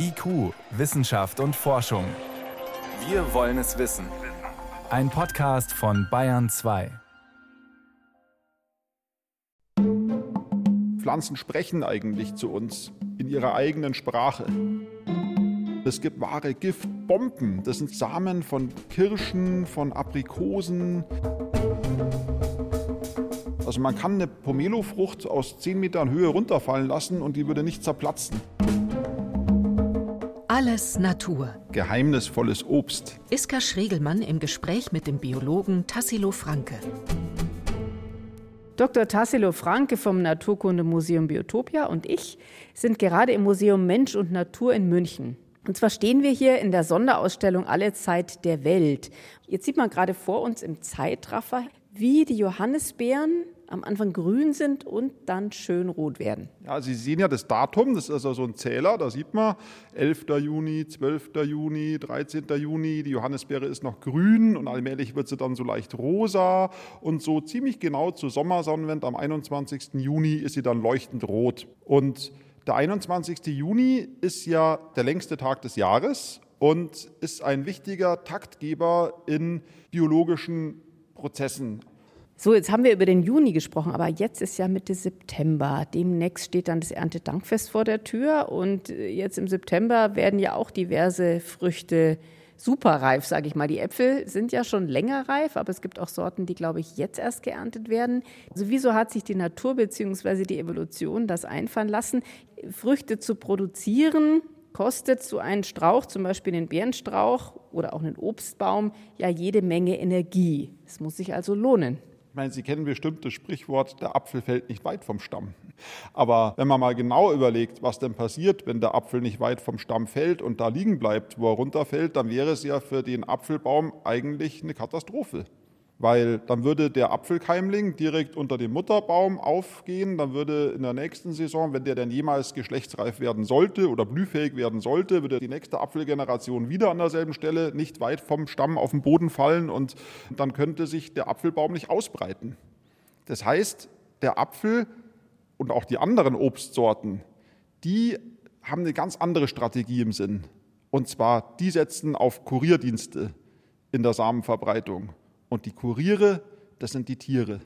IQ, Wissenschaft und Forschung. Wir wollen es wissen. Ein Podcast von Bayern 2. Pflanzen sprechen eigentlich zu uns in ihrer eigenen Sprache. Es gibt wahre Giftbomben. Das sind Samen von Kirschen, von Aprikosen. Also man kann eine Pomelo-Frucht aus 10 Metern Höhe runterfallen lassen und die würde nicht zerplatzen. Alles Natur. Geheimnisvolles Obst. Iska Schregelmann im Gespräch mit dem Biologen Tassilo Franke. Dr. Tassilo Franke vom Naturkundemuseum Biotopia und ich sind gerade im Museum Mensch und Natur in München. Und zwar stehen wir hier in der Sonderausstellung Alle Zeit der Welt. Jetzt sieht man gerade vor uns im Zeitraffer, wie die Johannisbeeren am Anfang grün sind und dann schön rot werden. Ja, Sie sehen ja das Datum, das ist also so ein Zähler, da sieht man 11. Juni, 12. Juni, 13. Juni, die Johannisbeere ist noch grün und allmählich wird sie dann so leicht rosa und so ziemlich genau zur Sommersonnenwende am 21. Juni ist sie dann leuchtend rot. Und der 21. Juni ist ja der längste Tag des Jahres und ist ein wichtiger Taktgeber in biologischen Prozessen. So, jetzt haben wir über den Juni gesprochen, aber jetzt ist ja Mitte September. Demnächst steht dann das Erntedankfest vor der Tür und äh, jetzt im September werden ja auch diverse Früchte superreif, sage ich mal. Die Äpfel sind ja schon länger reif, aber es gibt auch Sorten, die, glaube ich, jetzt erst geerntet werden. Also wieso hat sich die Natur bzw. die Evolution das einfallen lassen, Früchte zu produzieren? Kostet so ein Strauch, zum Beispiel den Beerenstrauch oder auch einen Obstbaum, ja jede Menge Energie. Es muss sich also lohnen. Ich meine, Sie kennen bestimmt das Sprichwort, der Apfel fällt nicht weit vom Stamm. Aber wenn man mal genau überlegt, was denn passiert, wenn der Apfel nicht weit vom Stamm fällt und da liegen bleibt, wo er runterfällt, dann wäre es ja für den Apfelbaum eigentlich eine Katastrophe weil dann würde der Apfelkeimling direkt unter dem Mutterbaum aufgehen, dann würde in der nächsten Saison, wenn der denn jemals geschlechtsreif werden sollte oder blühfähig werden sollte, würde die nächste Apfelgeneration wieder an derselben Stelle nicht weit vom Stamm auf den Boden fallen und dann könnte sich der Apfelbaum nicht ausbreiten. Das heißt, der Apfel und auch die anderen Obstsorten, die haben eine ganz andere Strategie im Sinn. Und zwar, die setzen auf Kurierdienste in der Samenverbreitung. Und die Kuriere, das sind die Tiere.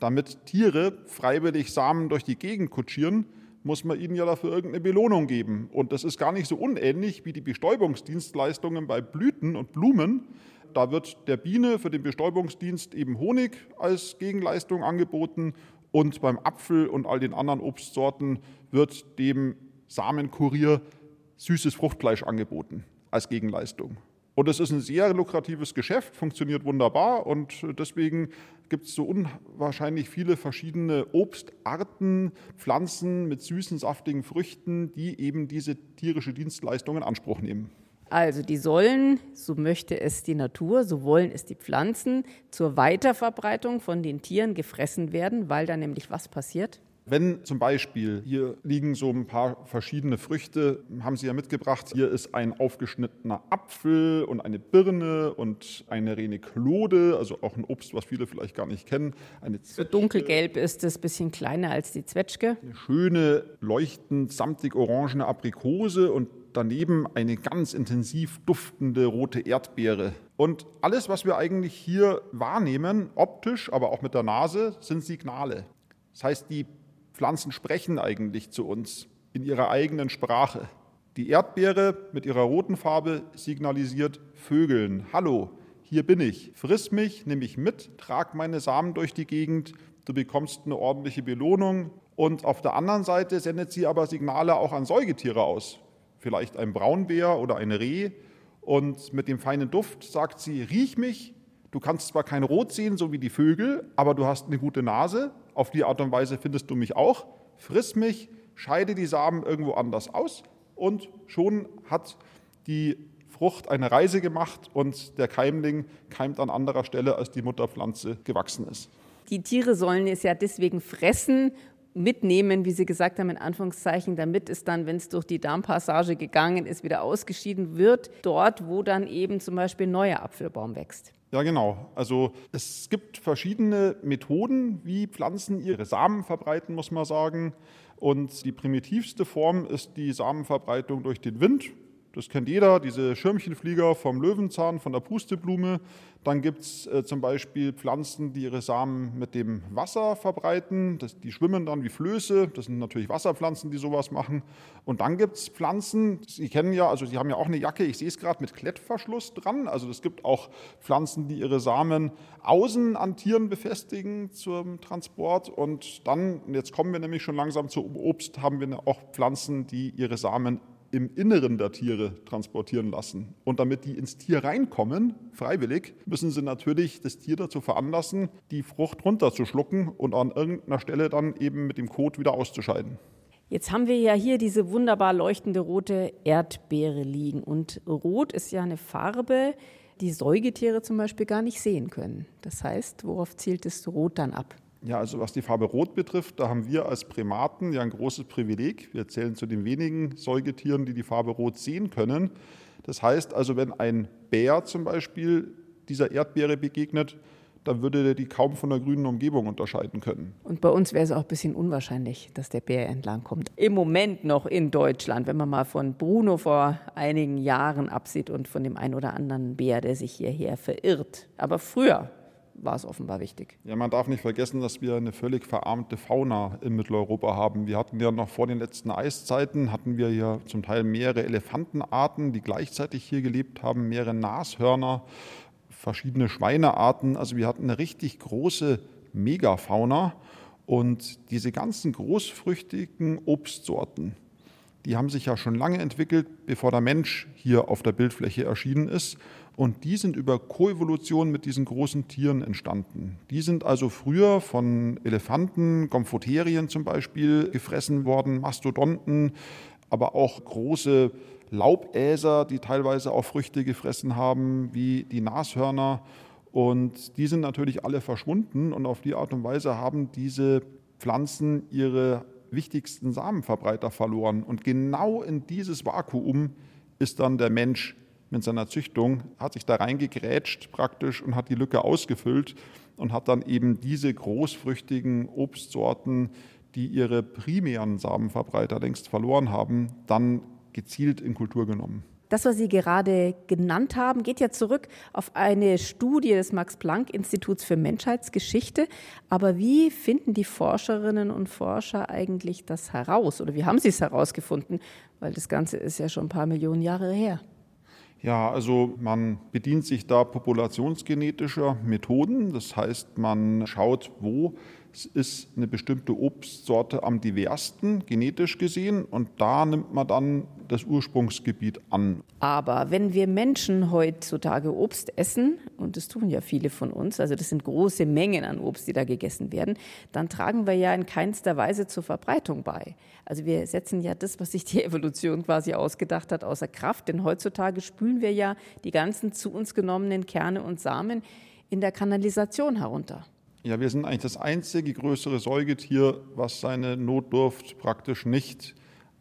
Damit Tiere freiwillig Samen durch die Gegend kutschieren, muss man ihnen ja dafür irgendeine Belohnung geben. Und das ist gar nicht so unähnlich wie die Bestäubungsdienstleistungen bei Blüten und Blumen. Da wird der Biene für den Bestäubungsdienst eben Honig als Gegenleistung angeboten und beim Apfel und all den anderen Obstsorten wird dem Samenkurier süßes Fruchtfleisch angeboten als Gegenleistung. Und es ist ein sehr lukratives Geschäft, funktioniert wunderbar und deswegen gibt es so unwahrscheinlich viele verschiedene Obstarten, Pflanzen mit süßen, saftigen Früchten, die eben diese tierische Dienstleistung in Anspruch nehmen. Also die sollen, so möchte es die Natur, so wollen es die Pflanzen, zur Weiterverbreitung von den Tieren gefressen werden, weil da nämlich was passiert? Wenn zum Beispiel, hier liegen so ein paar verschiedene Früchte, haben Sie ja mitgebracht, hier ist ein aufgeschnittener Apfel und eine Birne und eine Reniklode, also auch ein Obst, was viele vielleicht gar nicht kennen. Eine so dunkelgelb ist es, ein bisschen kleiner als die Zwetschge. Eine schöne, leuchtend samtig orangene Aprikose und daneben eine ganz intensiv duftende rote Erdbeere. Und alles, was wir eigentlich hier wahrnehmen, optisch, aber auch mit der Nase, sind Signale. Das heißt, die Pflanzen sprechen eigentlich zu uns in ihrer eigenen Sprache. Die Erdbeere mit ihrer roten Farbe signalisiert Vögeln, hallo, hier bin ich, friss mich, nimm mich mit, trag meine Samen durch die Gegend, du bekommst eine ordentliche Belohnung. Und auf der anderen Seite sendet sie aber Signale auch an Säugetiere aus, vielleicht ein Braunbär oder ein Reh. Und mit dem feinen Duft sagt sie, riech mich, du kannst zwar kein Rot sehen, so wie die Vögel, aber du hast eine gute Nase, auf die Art und Weise findest du mich auch, friss mich, scheide die Samen irgendwo anders aus und schon hat die Frucht eine Reise gemacht und der Keimling keimt an anderer Stelle, als die Mutterpflanze gewachsen ist. Die Tiere sollen es ja deswegen fressen, mitnehmen, wie Sie gesagt haben, in Anführungszeichen, damit es dann, wenn es durch die Darmpassage gegangen ist, wieder ausgeschieden wird, dort, wo dann eben zum Beispiel ein neuer Apfelbaum wächst. Ja, genau. Also es gibt verschiedene Methoden, wie Pflanzen ihre Samen verbreiten, muss man sagen. Und die primitivste Form ist die Samenverbreitung durch den Wind. Das kennt jeder, diese Schirmchenflieger vom Löwenzahn, von der Pusteblume. Dann gibt es äh, zum Beispiel Pflanzen, die ihre Samen mit dem Wasser verbreiten. Das, die schwimmen dann wie Flöße. Das sind natürlich Wasserpflanzen, die sowas machen. Und dann gibt es Pflanzen, Sie kennen ja, also Sie haben ja auch eine Jacke, ich sehe es gerade, mit Klettverschluss dran. Also es gibt auch Pflanzen, die ihre Samen außen an Tieren befestigen zum Transport. Und dann, jetzt kommen wir nämlich schon langsam zu Obst, haben wir auch Pflanzen, die ihre Samen im Inneren der Tiere transportieren lassen. Und damit die ins Tier reinkommen, freiwillig, müssen sie natürlich das Tier dazu veranlassen, die Frucht runterzuschlucken und an irgendeiner Stelle dann eben mit dem Kot wieder auszuscheiden. Jetzt haben wir ja hier diese wunderbar leuchtende rote Erdbeere liegen. Und rot ist ja eine Farbe, die Säugetiere zum Beispiel gar nicht sehen können. Das heißt, worauf zielt das Rot dann ab? Ja, also was die Farbe Rot betrifft, da haben wir als Primaten ja ein großes Privileg. Wir zählen zu den wenigen Säugetieren, die die Farbe Rot sehen können. Das heißt also, wenn ein Bär zum Beispiel dieser Erdbeere begegnet, dann würde der die kaum von der grünen Umgebung unterscheiden können. Und bei uns wäre es auch ein bisschen unwahrscheinlich, dass der Bär entlang kommt. Im Moment noch in Deutschland, wenn man mal von Bruno vor einigen Jahren absieht und von dem einen oder anderen Bär, der sich hierher verirrt. Aber früher war es offenbar wichtig. Ja, man darf nicht vergessen, dass wir eine völlig verarmte Fauna in Mitteleuropa haben. Wir hatten ja noch vor den letzten Eiszeiten, hatten wir ja zum Teil mehrere Elefantenarten, die gleichzeitig hier gelebt haben, mehrere Nashörner, verschiedene Schweinearten. Also wir hatten eine richtig große Megafauna. Und diese ganzen großfrüchtigen Obstsorten, die haben sich ja schon lange entwickelt, bevor der Mensch hier auf der Bildfläche erschienen ist. Und die sind über Koevolution mit diesen großen Tieren entstanden. Die sind also früher von Elefanten, Gomphoterien zum Beispiel, gefressen worden, Mastodonten, aber auch große Laubäser, die teilweise auch Früchte gefressen haben, wie die Nashörner. Und die sind natürlich alle verschwunden und auf die Art und Weise haben diese Pflanzen ihre wichtigsten Samenverbreiter verloren. Und genau in dieses Vakuum ist dann der Mensch mit seiner Züchtung, hat sich da reingegrätscht praktisch und hat die Lücke ausgefüllt und hat dann eben diese großfrüchtigen Obstsorten, die ihre primären Samenverbreiter längst verloren haben, dann gezielt in Kultur genommen. Das, was Sie gerade genannt haben, geht ja zurück auf eine Studie des Max-Planck-Instituts für Menschheitsgeschichte. Aber wie finden die Forscherinnen und Forscher eigentlich das heraus? Oder wie haben Sie es herausgefunden? Weil das Ganze ist ja schon ein paar Millionen Jahre her. Ja, also man bedient sich da populationsgenetischer Methoden. Das heißt, man schaut, wo ist eine bestimmte Obstsorte am diversten genetisch gesehen und da nimmt man dann das Ursprungsgebiet an. Aber wenn wir Menschen heutzutage Obst essen, und das tun ja viele von uns, also das sind große Mengen an Obst, die da gegessen werden, dann tragen wir ja in keinster Weise zur Verbreitung bei. Also wir setzen ja das, was sich die Evolution quasi ausgedacht hat, außer Kraft, denn heutzutage spülen wir ja die ganzen zu uns genommenen Kerne und Samen in der Kanalisation herunter. Ja, wir sind eigentlich das einzige größere Säugetier, was seine Notdurft praktisch nicht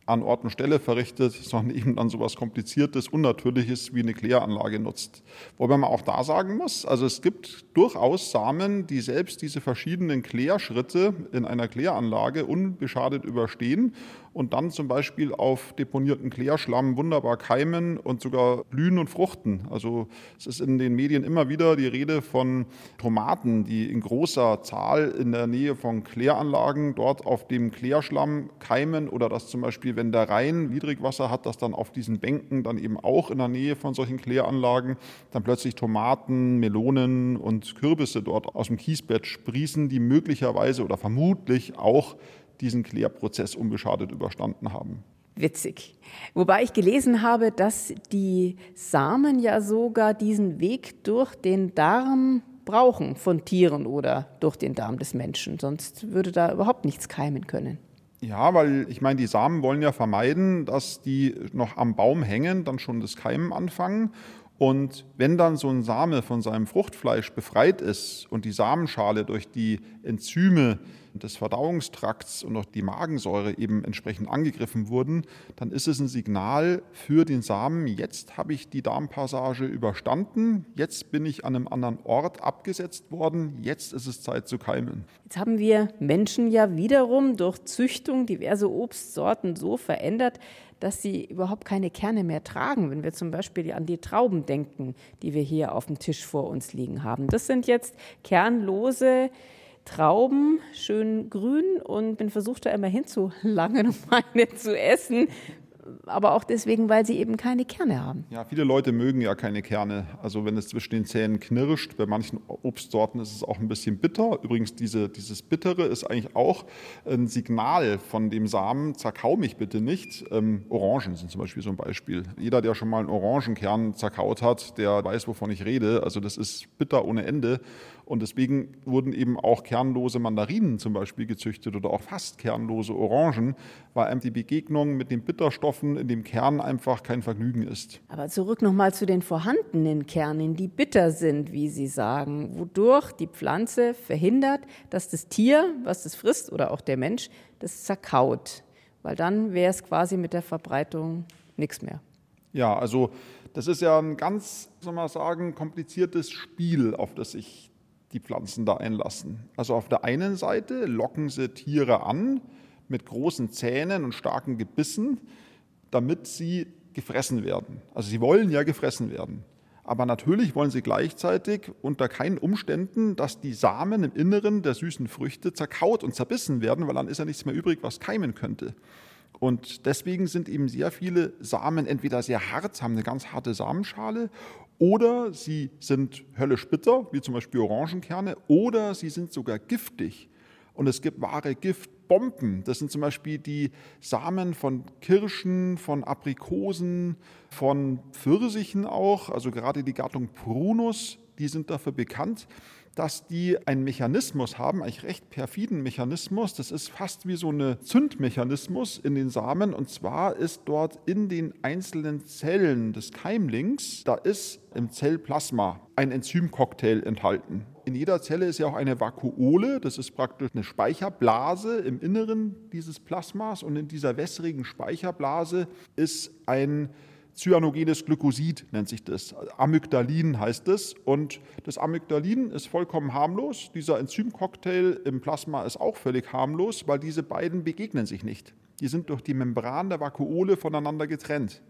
an Ort und Stelle verrichtet, sondern eben dann sowas Kompliziertes, Unnatürliches wie eine Kläranlage nutzt. Wobei man auch da sagen muss, also es gibt durchaus Samen, die selbst diese verschiedenen Klärschritte in einer Kläranlage unbeschadet überstehen und dann zum Beispiel auf deponierten Klärschlamm wunderbar keimen und sogar blühen und fruchten. Also es ist in den Medien immer wieder die Rede von Tomaten, die in großer Zahl in der Nähe von Kläranlagen dort auf dem Klärschlamm keimen oder dass zum Beispiel, wenn der Rhein Niedrigwasser hat, dass dann auf diesen Bänken dann eben auch in der Nähe von solchen Kläranlagen dann plötzlich Tomaten, Melonen und Kürbisse dort aus dem Kiesbett sprießen, die möglicherweise oder vermutlich auch diesen Klärprozess unbeschadet überstanden haben. Witzig. Wobei ich gelesen habe, dass die Samen ja sogar diesen Weg durch den Darm brauchen von Tieren oder durch den Darm des Menschen. Sonst würde da überhaupt nichts keimen können. Ja, weil ich meine, die Samen wollen ja vermeiden, dass die noch am Baum hängen, dann schon das Keimen anfangen. Und wenn dann so ein Same von seinem Fruchtfleisch befreit ist und die Samenschale durch die Enzyme des Verdauungstrakts und auch die Magensäure eben entsprechend angegriffen wurden, dann ist es ein Signal für den Samen, jetzt habe ich die Darmpassage überstanden, jetzt bin ich an einem anderen Ort abgesetzt worden, jetzt ist es Zeit zu keimen. Jetzt haben wir Menschen ja wiederum durch Züchtung diverse Obstsorten so verändert, dass sie überhaupt keine Kerne mehr tragen, wenn wir zum Beispiel an die Trauben denken, die wir hier auf dem Tisch vor uns liegen haben. Das sind jetzt kernlose Trauben, schön grün und bin versucht, da immer hinzulangen, um eine zu essen aber auch deswegen, weil sie eben keine Kerne haben. Ja, viele Leute mögen ja keine Kerne. Also wenn es zwischen den Zähnen knirscht, bei manchen Obstsorten ist es auch ein bisschen bitter. Übrigens, diese, dieses Bittere ist eigentlich auch ein Signal von dem Samen, zerkau mich bitte nicht. Ähm, Orangen sind zum Beispiel so ein Beispiel. Jeder, der schon mal einen Orangenkern zerkaut hat, der weiß, wovon ich rede. Also das ist bitter ohne Ende. Und deswegen wurden eben auch kernlose Mandarinen zum Beispiel gezüchtet oder auch fast kernlose Orangen, weil die Begegnung mit den Bitterstoffen in dem Kern einfach kein Vergnügen ist. Aber zurück nochmal zu den vorhandenen Kernen, die bitter sind, wie Sie sagen, wodurch die Pflanze verhindert, dass das Tier, was das frisst oder auch der Mensch, das zerkaut. Weil dann wäre es quasi mit der Verbreitung nichts mehr. Ja, also das ist ja ein ganz, soll man sagen, kompliziertes Spiel, auf das sich die Pflanzen da einlassen. Also auf der einen Seite locken sie Tiere an mit großen Zähnen und starken Gebissen, damit sie gefressen werden. Also sie wollen ja gefressen werden. Aber natürlich wollen sie gleichzeitig unter keinen Umständen, dass die Samen im Inneren der süßen Früchte zerkaut und zerbissen werden, weil dann ist ja nichts mehr übrig, was keimen könnte. Und deswegen sind eben sehr viele Samen entweder sehr hart, haben eine ganz harte Samenschale, oder sie sind höllisch bitter, wie zum Beispiel Orangenkerne, oder sie sind sogar giftig. Und es gibt wahre Giftbomben. Das sind zum Beispiel die Samen von Kirschen, von Aprikosen, von Pfirsichen auch, also gerade die Gattung Prunus, die sind dafür bekannt, dass die einen Mechanismus haben, eigentlich recht perfiden Mechanismus. Das ist fast wie so ein Zündmechanismus in den Samen. Und zwar ist dort in den einzelnen Zellen des Keimlings, da ist im Zellplasma ein Enzymcocktail enthalten. In jeder Zelle ist ja auch eine Vakuole, das ist praktisch eine Speicherblase im Inneren dieses Plasmas. Und in dieser wässrigen Speicherblase ist ein Cyanogenes Glykosid nennt sich das. Amygdalin heißt es. Und das Amygdalin ist vollkommen harmlos. Dieser Enzymcocktail im Plasma ist auch völlig harmlos, weil diese beiden begegnen sich nicht. Die sind durch die Membran der Vakuole voneinander getrennt.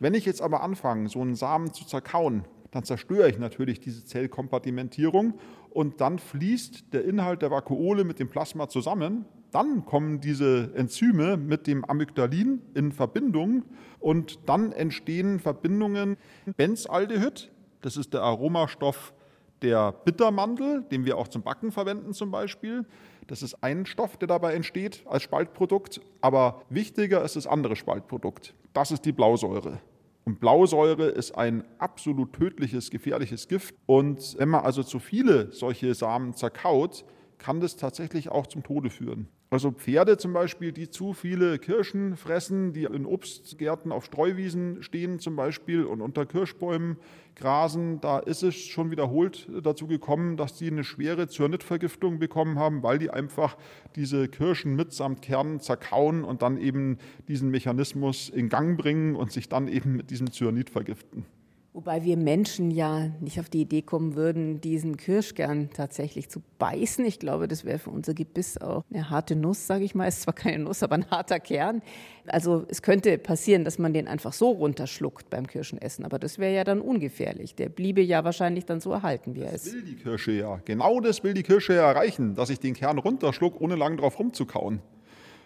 Wenn ich jetzt aber anfange, so einen Samen zu zerkauen, dann zerstöre ich natürlich diese Zellkompartimentierung und dann fließt der Inhalt der Vakuole mit dem Plasma zusammen dann kommen diese Enzyme mit dem Amygdalin in Verbindung und dann entstehen Verbindungen Benzaldehyd, das ist der Aromastoff der Bittermandel, den wir auch zum Backen verwenden zum Beispiel. Das ist ein Stoff, der dabei entsteht als Spaltprodukt, aber wichtiger ist das andere Spaltprodukt. Das ist die Blausäure. Und Blausäure ist ein absolut tödliches, gefährliches Gift. Und wenn man also zu viele solche Samen zerkaut, kann das tatsächlich auch zum Tode führen. Also Pferde zum Beispiel, die zu viele Kirschen fressen, die in Obstgärten auf Streuwiesen stehen zum Beispiel und unter Kirschbäumen grasen, da ist es schon wiederholt dazu gekommen, dass die eine schwere Zyanidvergiftung bekommen haben, weil die einfach diese Kirschen mitsamt Kernen zerkauen und dann eben diesen Mechanismus in Gang bringen und sich dann eben mit diesem Cyanid vergiften. Wobei wir Menschen ja nicht auf die Idee kommen würden, diesen Kirschkern tatsächlich zu beißen. Ich glaube, das wäre für unser Gebiss auch eine harte Nuss, sage ich mal. Ist zwar keine Nuss, aber ein harter Kern. Also es könnte passieren, dass man den einfach so runterschluckt beim Kirschenessen. Aber das wäre ja dann ungefährlich. Der bliebe ja wahrscheinlich dann so erhalten, wie er ist. Das will die Kirsche ja. Genau das will die Kirsche ja erreichen, dass ich den Kern runterschluck, ohne lang drauf rumzukauen.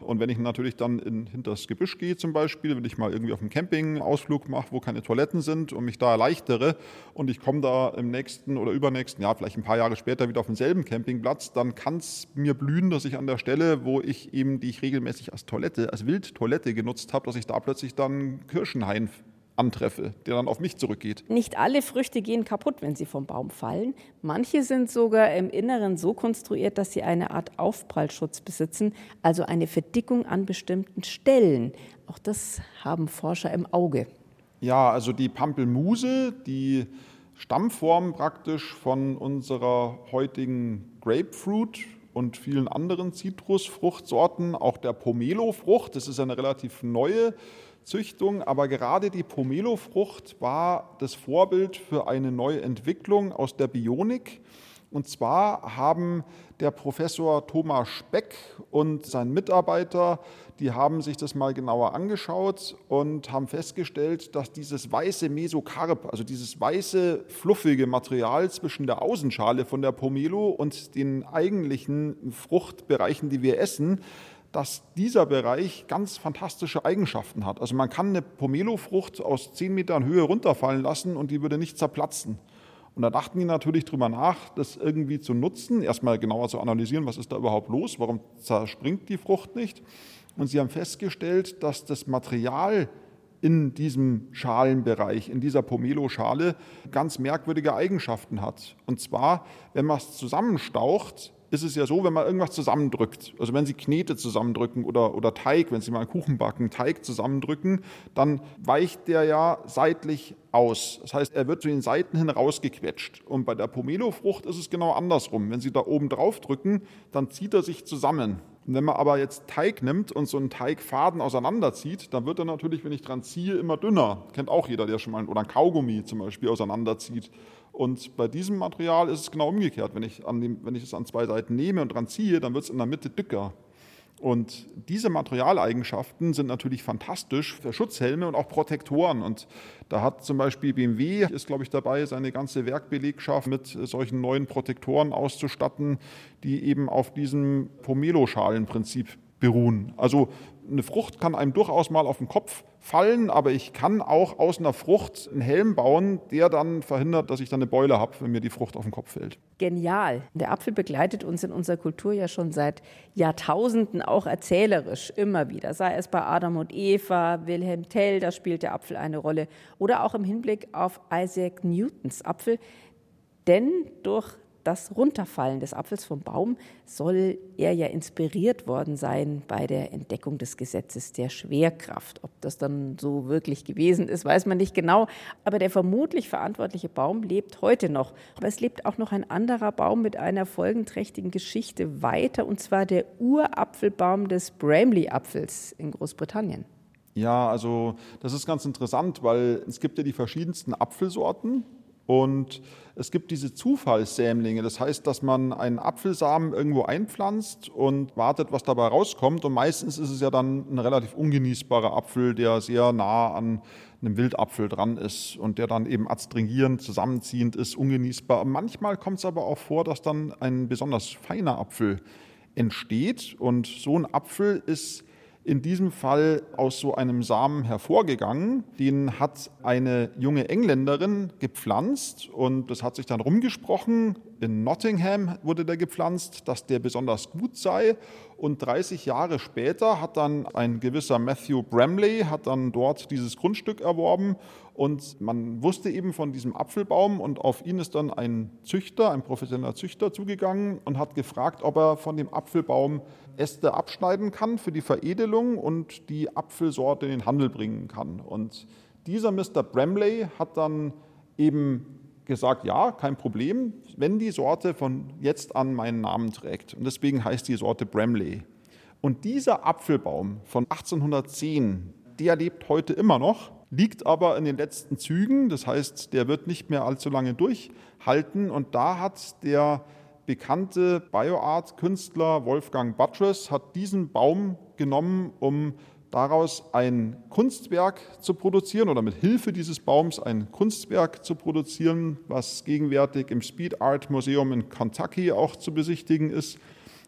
Und wenn ich natürlich dann in, hinter das Gebüsch gehe zum Beispiel, wenn ich mal irgendwie auf einem Campingausflug mache, wo keine Toiletten sind und mich da erleichtere und ich komme da im nächsten oder übernächsten, ja vielleicht ein paar Jahre später wieder auf denselben Campingplatz, dann kann es mir blühen, dass ich an der Stelle, wo ich eben, die ich regelmäßig als Toilette, als Wildtoilette genutzt habe, dass ich da plötzlich dann Kirschenhain antreffe, der dann auf mich zurückgeht. Nicht alle Früchte gehen kaputt, wenn sie vom Baum fallen. Manche sind sogar im Inneren so konstruiert, dass sie eine Art Aufprallschutz besitzen, also eine Verdickung an bestimmten Stellen. Auch das haben Forscher im Auge. Ja, also die Pampelmuse, die Stammform praktisch von unserer heutigen Grapefruit und vielen anderen Zitrusfruchtsorten, auch der Pomelo-Frucht. Das ist eine relativ neue Züchtung, aber gerade die Pomelo-Frucht war das Vorbild für eine neue Entwicklung aus der Bionik. Und zwar haben der Professor Thomas Speck und sein Mitarbeiter, die haben sich das mal genauer angeschaut und haben festgestellt, dass dieses weiße Mesokarp, also dieses weiße, fluffige Material zwischen der Außenschale von der Pomelo und den eigentlichen Fruchtbereichen, die wir essen, dass dieser Bereich ganz fantastische Eigenschaften hat. Also man kann eine Pomelo-Frucht aus 10 Metern Höhe runterfallen lassen und die würde nicht zerplatzen. Und da dachten die natürlich drüber nach, das irgendwie zu nutzen, erstmal genauer zu analysieren, was ist da überhaupt los, warum zerspringt die Frucht nicht. Und sie haben festgestellt, dass das Material in diesem Schalenbereich, in dieser Pomelo-Schale, ganz merkwürdige Eigenschaften hat. Und zwar, wenn man es zusammenstaucht, ist es ja so, wenn man irgendwas zusammendrückt, also wenn Sie Knete zusammendrücken oder, oder Teig, wenn Sie mal einen Kuchen backen, Teig zusammendrücken, dann weicht der ja seitlich aus. Das heißt, er wird zu den Seiten hin rausgequetscht. Und bei der Pomelo-Frucht ist es genau andersrum. Wenn Sie da oben drauf drücken, dann zieht er sich zusammen. Und wenn man aber jetzt Teig nimmt und so einen Teigfaden auseinanderzieht, dann wird er natürlich, wenn ich dran ziehe, immer dünner. Kennt auch jeder, der schon mal, oder ein Kaugummi zum Beispiel auseinanderzieht. Und bei diesem Material ist es genau umgekehrt. Wenn ich, an dem, wenn ich es an zwei Seiten nehme und dran ziehe, dann wird es in der Mitte dicker. Und diese Materialeigenschaften sind natürlich fantastisch für Schutzhelme und auch Protektoren. Und da hat zum Beispiel BMW, ist glaube ich dabei, seine ganze Werkbelegschaft mit solchen neuen Protektoren auszustatten, die eben auf diesem Pomelo-Schalenprinzip beruhen. Also eine Frucht kann einem durchaus mal auf den Kopf fallen, aber ich kann auch aus einer Frucht einen Helm bauen, der dann verhindert, dass ich dann eine Beule habe, wenn mir die Frucht auf den Kopf fällt. Genial. Der Apfel begleitet uns in unserer Kultur ja schon seit Jahrtausenden, auch erzählerisch immer wieder. Sei es bei Adam und Eva, Wilhelm Tell, da spielt der Apfel eine Rolle. Oder auch im Hinblick auf Isaac Newtons Apfel. Denn durch das Runterfallen des Apfels vom Baum soll er ja inspiriert worden sein bei der Entdeckung des Gesetzes der Schwerkraft. Ob das dann so wirklich gewesen ist, weiß man nicht genau. Aber der vermutlich verantwortliche Baum lebt heute noch. Aber es lebt auch noch ein anderer Baum mit einer folgenträchtigen Geschichte weiter, und zwar der Urapfelbaum des Bramley-Apfels in Großbritannien. Ja, also das ist ganz interessant, weil es gibt ja die verschiedensten Apfelsorten und es gibt diese Zufallssämlinge. Das heißt, dass man einen Apfelsamen irgendwo einpflanzt und wartet, was dabei rauskommt. Und meistens ist es ja dann ein relativ ungenießbarer Apfel, der sehr nah an einem Wildapfel dran ist und der dann eben adstringierend, zusammenziehend ist, ungenießbar. Manchmal kommt es aber auch vor, dass dann ein besonders feiner Apfel entsteht. Und so ein Apfel ist in diesem Fall aus so einem Samen hervorgegangen. Den hat eine junge Engländerin gepflanzt und das hat sich dann rumgesprochen. In Nottingham wurde der gepflanzt, dass der besonders gut sei. Und 30 Jahre später hat dann ein gewisser Matthew Bramley hat dann dort dieses Grundstück erworben und man wusste eben von diesem Apfelbaum und auf ihn ist dann ein Züchter, ein professioneller Züchter zugegangen und hat gefragt, ob er von dem Apfelbaum Äste abschneiden kann für die Veredelung und die Apfelsorte in den Handel bringen kann. Und dieser Mr. Bramley hat dann eben gesagt, ja, kein Problem, wenn die Sorte von jetzt an meinen Namen trägt. Und deswegen heißt die Sorte Bramley. Und dieser Apfelbaum von 1810, der lebt heute immer noch liegt aber in den letzten Zügen. Das heißt, der wird nicht mehr allzu lange durchhalten. Und da hat der bekannte Bioart-Künstler Wolfgang Buttress hat diesen Baum genommen, um daraus ein Kunstwerk zu produzieren oder mit Hilfe dieses Baums ein Kunstwerk zu produzieren, was gegenwärtig im Speed Art Museum in Kentucky auch zu besichtigen ist.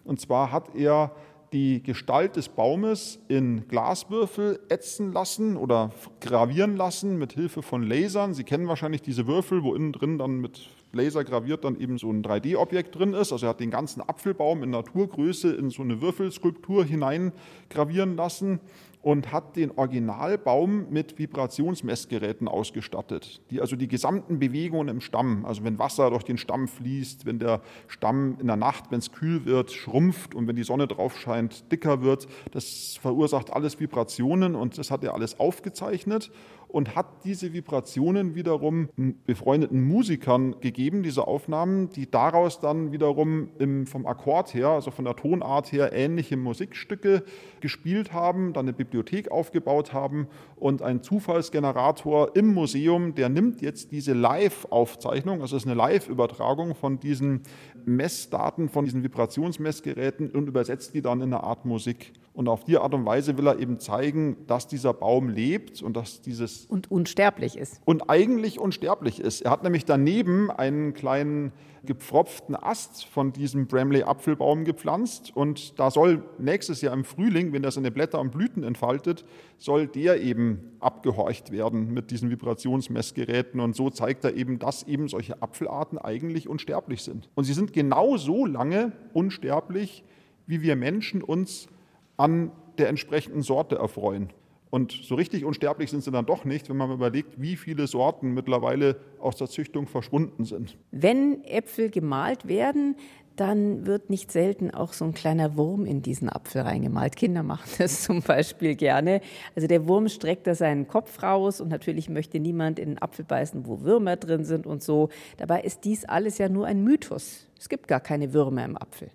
Und zwar hat er die Gestalt des Baumes in Glaswürfel ätzen lassen oder gravieren lassen mit Hilfe von Lasern. Sie kennen wahrscheinlich diese Würfel, wo innen drin dann mit Laser graviert dann eben so ein 3D-Objekt drin ist. Also er hat den ganzen Apfelbaum in Naturgröße in so eine Würfelskulptur hinein gravieren lassen und hat den Originalbaum mit Vibrationsmessgeräten ausgestattet, die also die gesamten Bewegungen im Stamm, also wenn Wasser durch den Stamm fließt, wenn der Stamm in der Nacht, wenn es kühl wird, schrumpft und wenn die Sonne drauf scheint, dicker wird, das verursacht alles Vibrationen und das hat er alles aufgezeichnet und hat diese Vibrationen wiederum befreundeten Musikern gegeben, diese Aufnahmen, die daraus dann wiederum im, vom Akkord her, also von der Tonart her, ähnliche Musikstücke gespielt haben, dann eine Bibliothek aufgebaut haben und ein Zufallsgenerator im Museum, der nimmt jetzt diese Live-Aufzeichnung, also es ist eine Live-Übertragung von diesen Messdaten, von diesen Vibrationsmessgeräten und übersetzt die dann in eine Art Musik. Und auf die Art und Weise will er eben zeigen, dass dieser Baum lebt und dass dieses. Und unsterblich ist. Und eigentlich unsterblich ist. Er hat nämlich daneben einen kleinen gepfropften Ast von diesem Bramley-Apfelbaum gepflanzt. Und da soll nächstes Jahr im Frühling, wenn er seine Blätter und Blüten entfaltet, soll der eben abgehorcht werden mit diesen Vibrationsmessgeräten. Und so zeigt er eben, dass eben solche Apfelarten eigentlich unsterblich sind. Und sie sind genau so lange unsterblich, wie wir Menschen uns an der entsprechenden Sorte erfreuen. Und so richtig unsterblich sind sie dann doch nicht, wenn man überlegt, wie viele Sorten mittlerweile aus der Züchtung verschwunden sind. Wenn Äpfel gemalt werden, dann wird nicht selten auch so ein kleiner Wurm in diesen Apfel reingemalt. Kinder machen das zum Beispiel gerne. Also der Wurm streckt da seinen Kopf raus und natürlich möchte niemand in den Apfel beißen, wo Würmer drin sind und so. Dabei ist dies alles ja nur ein Mythos. Es gibt gar keine Würmer im Apfel.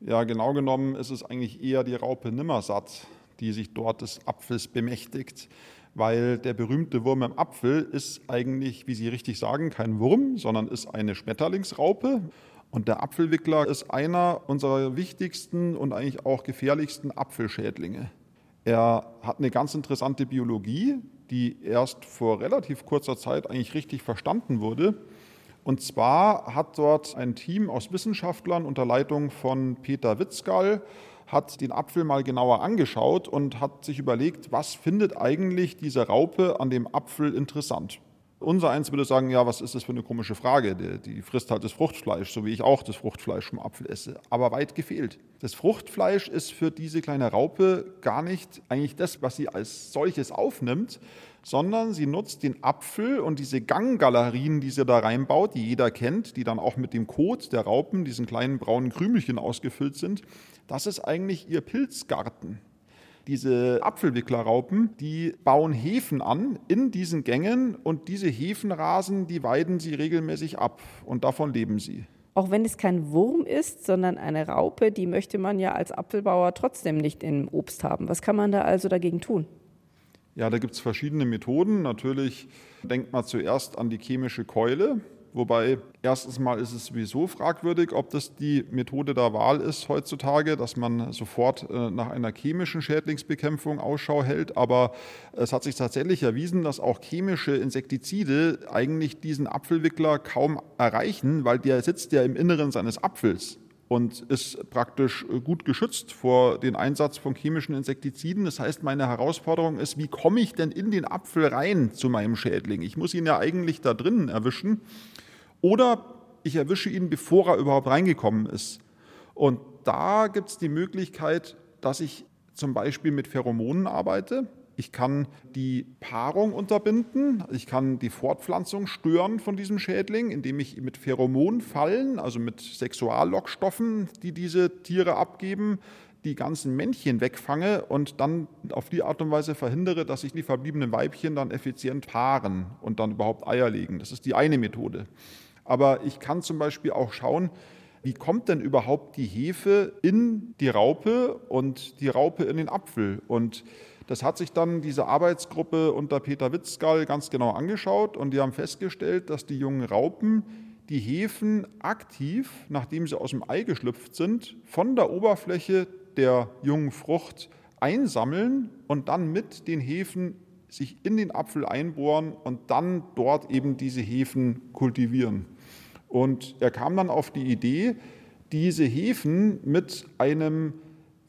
Ja, genau genommen ist es eigentlich eher die Raupe Nimmersatt, die sich dort des Apfels bemächtigt. Weil der berühmte Wurm im Apfel ist eigentlich, wie Sie richtig sagen, kein Wurm, sondern ist eine Schmetterlingsraupe. Und der Apfelwickler ist einer unserer wichtigsten und eigentlich auch gefährlichsten Apfelschädlinge. Er hat eine ganz interessante Biologie, die erst vor relativ kurzer Zeit eigentlich richtig verstanden wurde. Und zwar hat dort ein Team aus Wissenschaftlern unter Leitung von Peter Witzgall hat den Apfel mal genauer angeschaut und hat sich überlegt, was findet eigentlich diese Raupe an dem Apfel interessant. Unser eins würde sagen, ja, was ist das für eine komische Frage? Die, die, frisst halt das Fruchtfleisch, so wie ich auch das Fruchtfleisch vom Apfel esse. Aber weit gefehlt. Das Fruchtfleisch ist für diese kleine Raupe gar nicht eigentlich das, was sie als solches aufnimmt, sondern sie nutzt den Apfel und diese Ganggalerien, die sie da reinbaut, die jeder kennt, die dann auch mit dem Kot der Raupen, diesen kleinen braunen Krümelchen ausgefüllt sind. Das ist eigentlich ihr Pilzgarten. Diese Apfelwicklerraupen, die bauen Hefen an in diesen Gängen und diese Hefenrasen, die weiden sie regelmäßig ab und davon leben sie. Auch wenn es kein Wurm ist, sondern eine Raupe, die möchte man ja als Apfelbauer trotzdem nicht im Obst haben. Was kann man da also dagegen tun? Ja, da gibt es verschiedene Methoden. Natürlich denkt man zuerst an die chemische Keule. Wobei erstens mal ist es sowieso fragwürdig, ob das die Methode der Wahl ist heutzutage, dass man sofort äh, nach einer chemischen Schädlingsbekämpfung Ausschau hält. Aber es hat sich tatsächlich erwiesen, dass auch chemische Insektizide eigentlich diesen Apfelwickler kaum erreichen, weil der sitzt ja im Inneren seines Apfels und ist praktisch äh, gut geschützt vor den Einsatz von chemischen Insektiziden. Das heißt, meine Herausforderung ist, wie komme ich denn in den Apfel rein zu meinem Schädling? Ich muss ihn ja eigentlich da drinnen erwischen oder ich erwische ihn, bevor er überhaupt reingekommen ist. Und da gibt es die Möglichkeit, dass ich zum Beispiel mit Pheromonen arbeite. Ich kann die Paarung unterbinden, ich kann die Fortpflanzung stören von diesem Schädling, indem ich mit Pheromonfallen, also mit Sexuallockstoffen, die diese Tiere abgeben, die ganzen Männchen wegfange und dann auf die Art und Weise verhindere, dass sich die verbliebenen Weibchen dann effizient paaren und dann überhaupt Eier legen. Das ist die eine Methode. Aber ich kann zum Beispiel auch schauen, wie kommt denn überhaupt die Hefe in die Raupe und die Raupe in den Apfel? Und das hat sich dann diese Arbeitsgruppe unter Peter Witzgall ganz genau angeschaut und die haben festgestellt, dass die jungen Raupen die Hefen aktiv, nachdem sie aus dem Ei geschlüpft sind, von der Oberfläche der jungen Frucht einsammeln und dann mit den Hefen sich in den Apfel einbohren und dann dort eben diese Hefen kultivieren. Und er kam dann auf die Idee, diese Hefen mit einem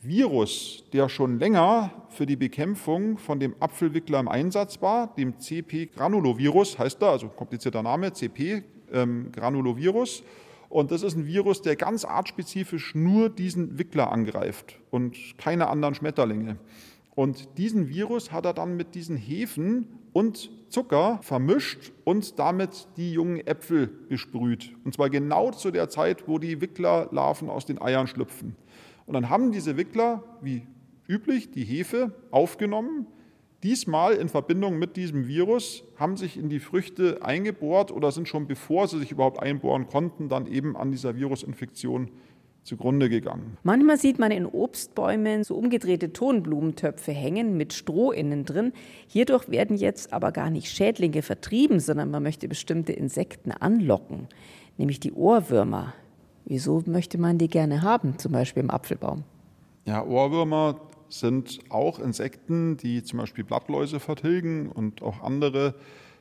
Virus, der schon länger für die Bekämpfung von dem Apfelwickler im Einsatz war, dem CP-Granulovirus heißt er, also komplizierter Name, CP-Granulovirus. Ähm, und das ist ein Virus, der ganz artspezifisch nur diesen Wickler angreift und keine anderen Schmetterlinge. Und diesen Virus hat er dann mit diesen Hefen und Zucker vermischt und damit die jungen Äpfel besprüht. Und zwar genau zu der Zeit, wo die Wicklerlarven aus den Eiern schlüpfen. Und dann haben diese Wickler, wie üblich, die Hefe aufgenommen, diesmal in Verbindung mit diesem Virus, haben sich in die Früchte eingebohrt oder sind schon bevor sie sich überhaupt einbohren konnten, dann eben an dieser Virusinfektion zugrunde gegangen. Manchmal sieht man in Obstbäumen so umgedrehte Tonblumentöpfe hängen mit Stroh innen drin. Hierdurch werden jetzt aber gar nicht Schädlinge vertrieben, sondern man möchte bestimmte Insekten anlocken, nämlich die Ohrwürmer. Wieso möchte man die gerne haben, zum Beispiel im Apfelbaum? Ja, Ohrwürmer sind auch Insekten, die zum Beispiel Blattläuse vertilgen und auch andere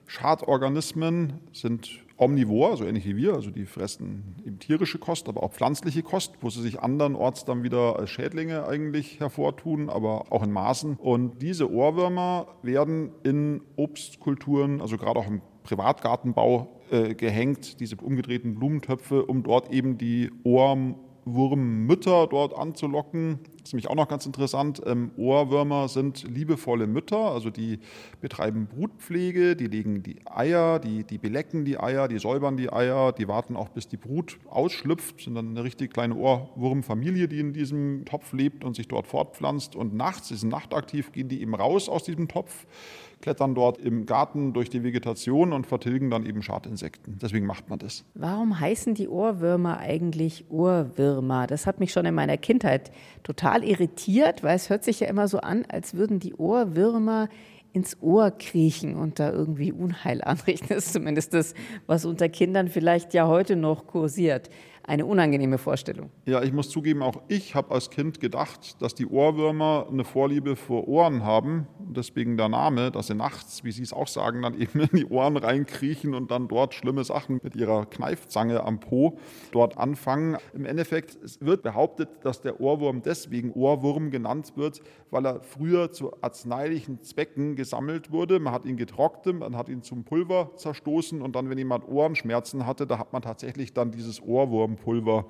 Schadorganismen sind omnivor, so ähnlich wie wir, also die fressen eben tierische Kost, aber auch pflanzliche Kost, wo sie sich andernorts dann wieder als Schädlinge eigentlich hervortun, aber auch in Maßen. Und diese Ohrwürmer werden in Obstkulturen, also gerade auch im Privatgartenbau, äh, gehängt, diese umgedrehten Blumentöpfe, um dort eben die Ohrwurmmütter dort anzulocken. Das ist nämlich auch noch ganz interessant. Ähm, Ohrwürmer sind liebevolle Mütter, also die betreiben Brutpflege, die legen die Eier, die, die belecken die Eier, die säubern die Eier, die warten auch bis die Brut ausschlüpft, sind dann eine richtig kleine Ohrwurmfamilie, die in diesem Topf lebt und sich dort fortpflanzt. Und nachts, sie sind nachtaktiv, gehen die eben raus aus diesem Topf klettern dort im Garten durch die Vegetation und vertilgen dann eben Schadinsekten. Deswegen macht man das. Warum heißen die Ohrwürmer eigentlich Ohrwürmer? Das hat mich schon in meiner Kindheit total irritiert, weil es hört sich ja immer so an, als würden die Ohrwürmer ins Ohr kriechen und da irgendwie Unheil anrichten. Das ist zumindest das, was unter Kindern vielleicht ja heute noch kursiert eine unangenehme Vorstellung. Ja, ich muss zugeben, auch ich habe als Kind gedacht, dass die Ohrwürmer eine Vorliebe für Ohren haben. Deswegen der Name, dass sie nachts, wie Sie es auch sagen, dann eben in die Ohren reinkriechen und dann dort schlimme Sachen mit ihrer Kneifzange am Po dort anfangen. Im Endeffekt wird behauptet, dass der Ohrwurm deswegen Ohrwurm genannt wird, weil er früher zu arzneilichen Zwecken gesammelt wurde. Man hat ihn getrocknet, man hat ihn zum Pulver zerstoßen und dann, wenn jemand Ohrenschmerzen hatte, da hat man tatsächlich dann dieses Ohrwurm Pulver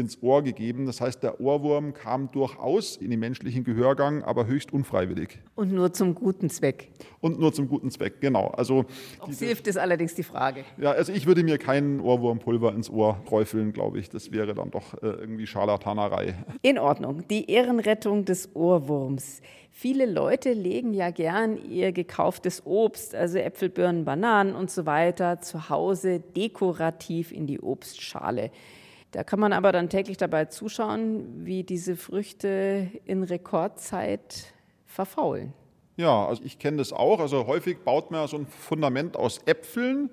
ins Ohr gegeben. Das heißt, der Ohrwurm kam durchaus in den menschlichen Gehörgang, aber höchst unfreiwillig. Und nur zum guten Zweck. Und nur zum guten Zweck, genau. Also Ob hilft ist allerdings die Frage. Ja, also ich würde mir kein Ohrwurmpulver ins Ohr träufeln, glaube ich. Das wäre dann doch äh, irgendwie Scharlatanerei. In Ordnung. Die Ehrenrettung des Ohrwurms. Viele Leute legen ja gern ihr gekauftes Obst, also Äpfel, Birnen, Bananen und so weiter, zu Hause dekorativ in die Obstschale. Da kann man aber dann täglich dabei zuschauen, wie diese Früchte in Rekordzeit verfaulen. Ja, also ich kenne das auch. Also häufig baut man so ein Fundament aus Äpfeln.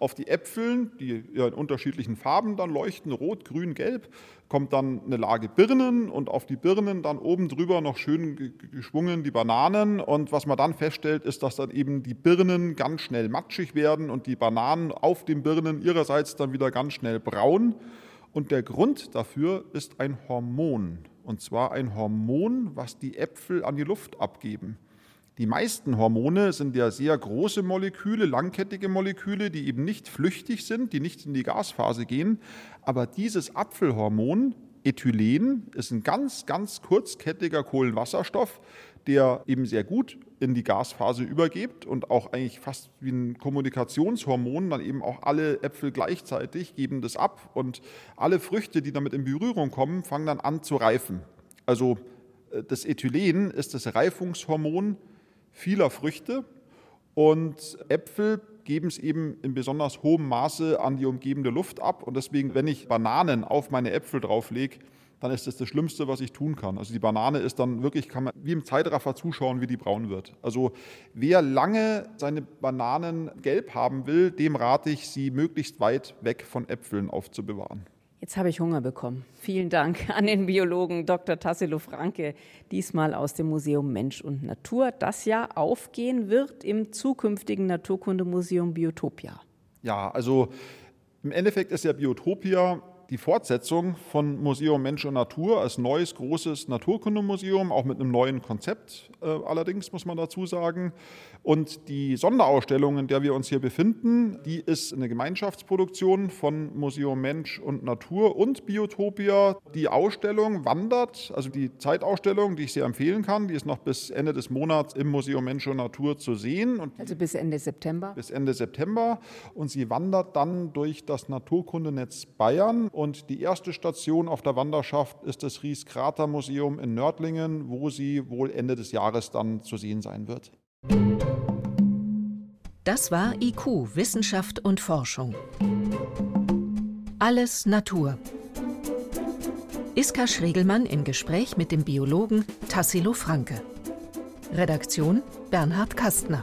Auf die Äpfeln, die in unterschiedlichen Farben dann leuchten, rot, grün, gelb, kommt dann eine Lage Birnen und auf die Birnen dann oben drüber noch schön geschwungen die Bananen. Und was man dann feststellt, ist, dass dann eben die Birnen ganz schnell matschig werden und die Bananen auf den Birnen ihrerseits dann wieder ganz schnell braun. Und der Grund dafür ist ein Hormon. Und zwar ein Hormon, was die Äpfel an die Luft abgeben. Die meisten Hormone sind ja sehr große Moleküle, langkettige Moleküle, die eben nicht flüchtig sind, die nicht in die Gasphase gehen. Aber dieses Apfelhormon, Ethylen, ist ein ganz, ganz kurzkettiger Kohlenwasserstoff, der eben sehr gut in die Gasphase übergibt und auch eigentlich fast wie ein Kommunikationshormon, dann eben auch alle Äpfel gleichzeitig geben das ab und alle Früchte, die damit in Berührung kommen, fangen dann an zu reifen. Also äh, das Ethylen ist das Reifungshormon vieler Früchte und Äpfel geben es eben in besonders hohem Maße an die umgebende Luft ab und deswegen, wenn ich Bananen auf meine Äpfel drauflege, dann ist das das Schlimmste, was ich tun kann. Also die Banane ist dann wirklich, kann man wie im Zeitraffer zuschauen, wie die braun wird. Also wer lange seine Bananen gelb haben will, dem rate ich, sie möglichst weit weg von Äpfeln aufzubewahren. Jetzt habe ich Hunger bekommen. Vielen Dank an den Biologen Dr. Tassilo Franke, diesmal aus dem Museum Mensch und Natur, das ja aufgehen wird im zukünftigen Naturkundemuseum Biotopia. Ja, also im Endeffekt ist ja Biotopia die Fortsetzung von Museum Mensch und Natur als neues großes Naturkundemuseum, auch mit einem neuen Konzept äh, allerdings, muss man dazu sagen. Und die Sonderausstellung, in der wir uns hier befinden, die ist eine Gemeinschaftsproduktion von Museum Mensch und Natur und Biotopia. Die Ausstellung wandert, also die Zeitausstellung, die ich sehr empfehlen kann, die ist noch bis Ende des Monats im Museum Mensch und Natur zu sehen. Und also bis Ende September? Bis Ende September. Und sie wandert dann durch das Naturkundenetz Bayern. Und die erste Station auf der Wanderschaft ist das Ries-Krater-Museum in Nördlingen, wo sie wohl Ende des Jahres dann zu sehen sein wird. Das war IQ, Wissenschaft und Forschung. Alles Natur. Iska Schregelmann im Gespräch mit dem Biologen Tassilo Franke. Redaktion Bernhard Kastner.